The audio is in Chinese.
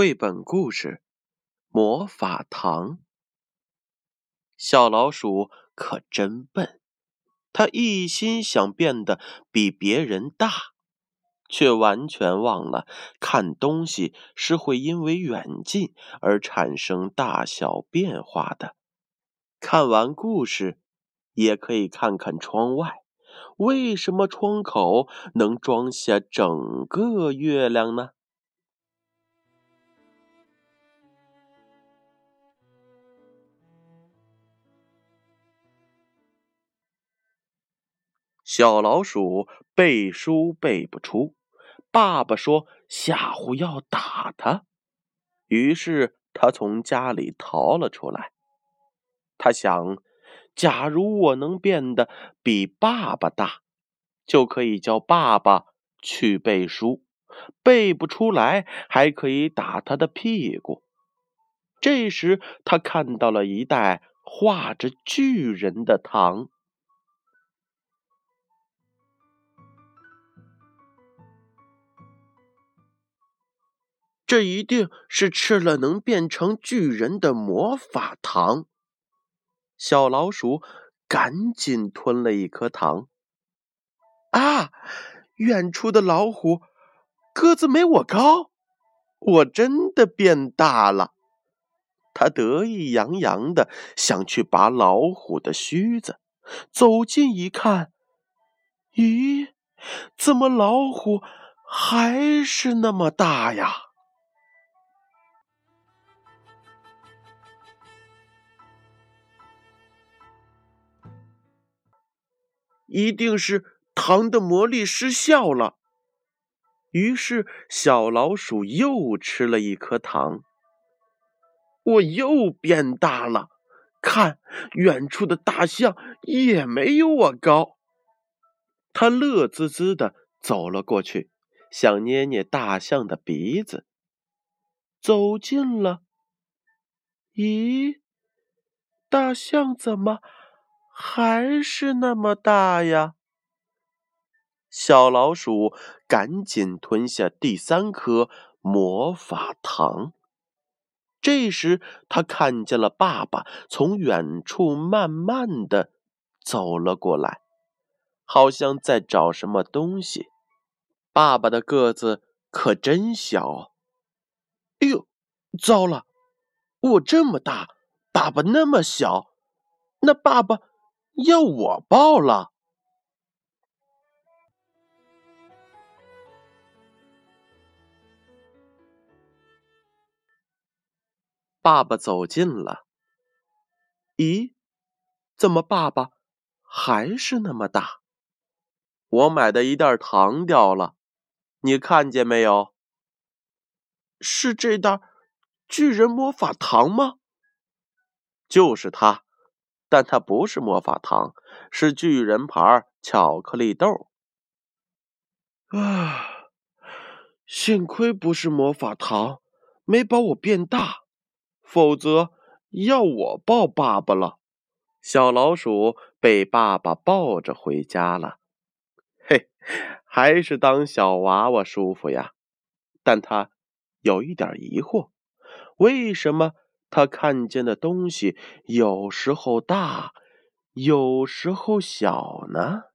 绘本故事《魔法糖》。小老鼠可真笨，它一心想变得比别人大，却完全忘了看东西是会因为远近而产生大小变化的。看完故事，也可以看看窗外，为什么窗口能装下整个月亮呢？小老鼠背书背不出，爸爸说吓唬要打他，于是他从家里逃了出来。他想，假如我能变得比爸爸大，就可以叫爸爸去背书，背不出来还可以打他的屁股。这时，他看到了一袋画着巨人的糖。这一定是吃了能变成巨人的魔法糖。小老鼠赶紧吞了一颗糖。啊！远处的老虎个子没我高，我真的变大了。他得意洋洋的想去拔老虎的须子，走近一看，咦，怎么老虎还是那么大呀？一定是糖的魔力失效了。于是小老鼠又吃了一颗糖。我又变大了，看远处的大象也没有我高。他乐滋滋的走了过去，想捏捏大象的鼻子。走近了，咦，大象怎么？还是那么大呀！小老鼠赶紧吞下第三颗魔法糖。这时，他看见了爸爸从远处慢慢的走了过来，好像在找什么东西。爸爸的个子可真小！哎呦，糟了！我这么大，爸爸那么小，那爸爸……要我抱了。爸爸走近了。咦，怎么爸爸还是那么大？我买的一袋糖掉了，你看见没有？是这袋巨人魔法糖吗？就是它。但它不是魔法糖，是巨人牌巧克力豆。啊，幸亏不是魔法糖，没把我变大，否则要我抱爸爸了。小老鼠被爸爸抱着回家了。嘿，还是当小娃娃舒服呀。但他有一点疑惑，为什么？他看见的东西有时候大，有时候小呢。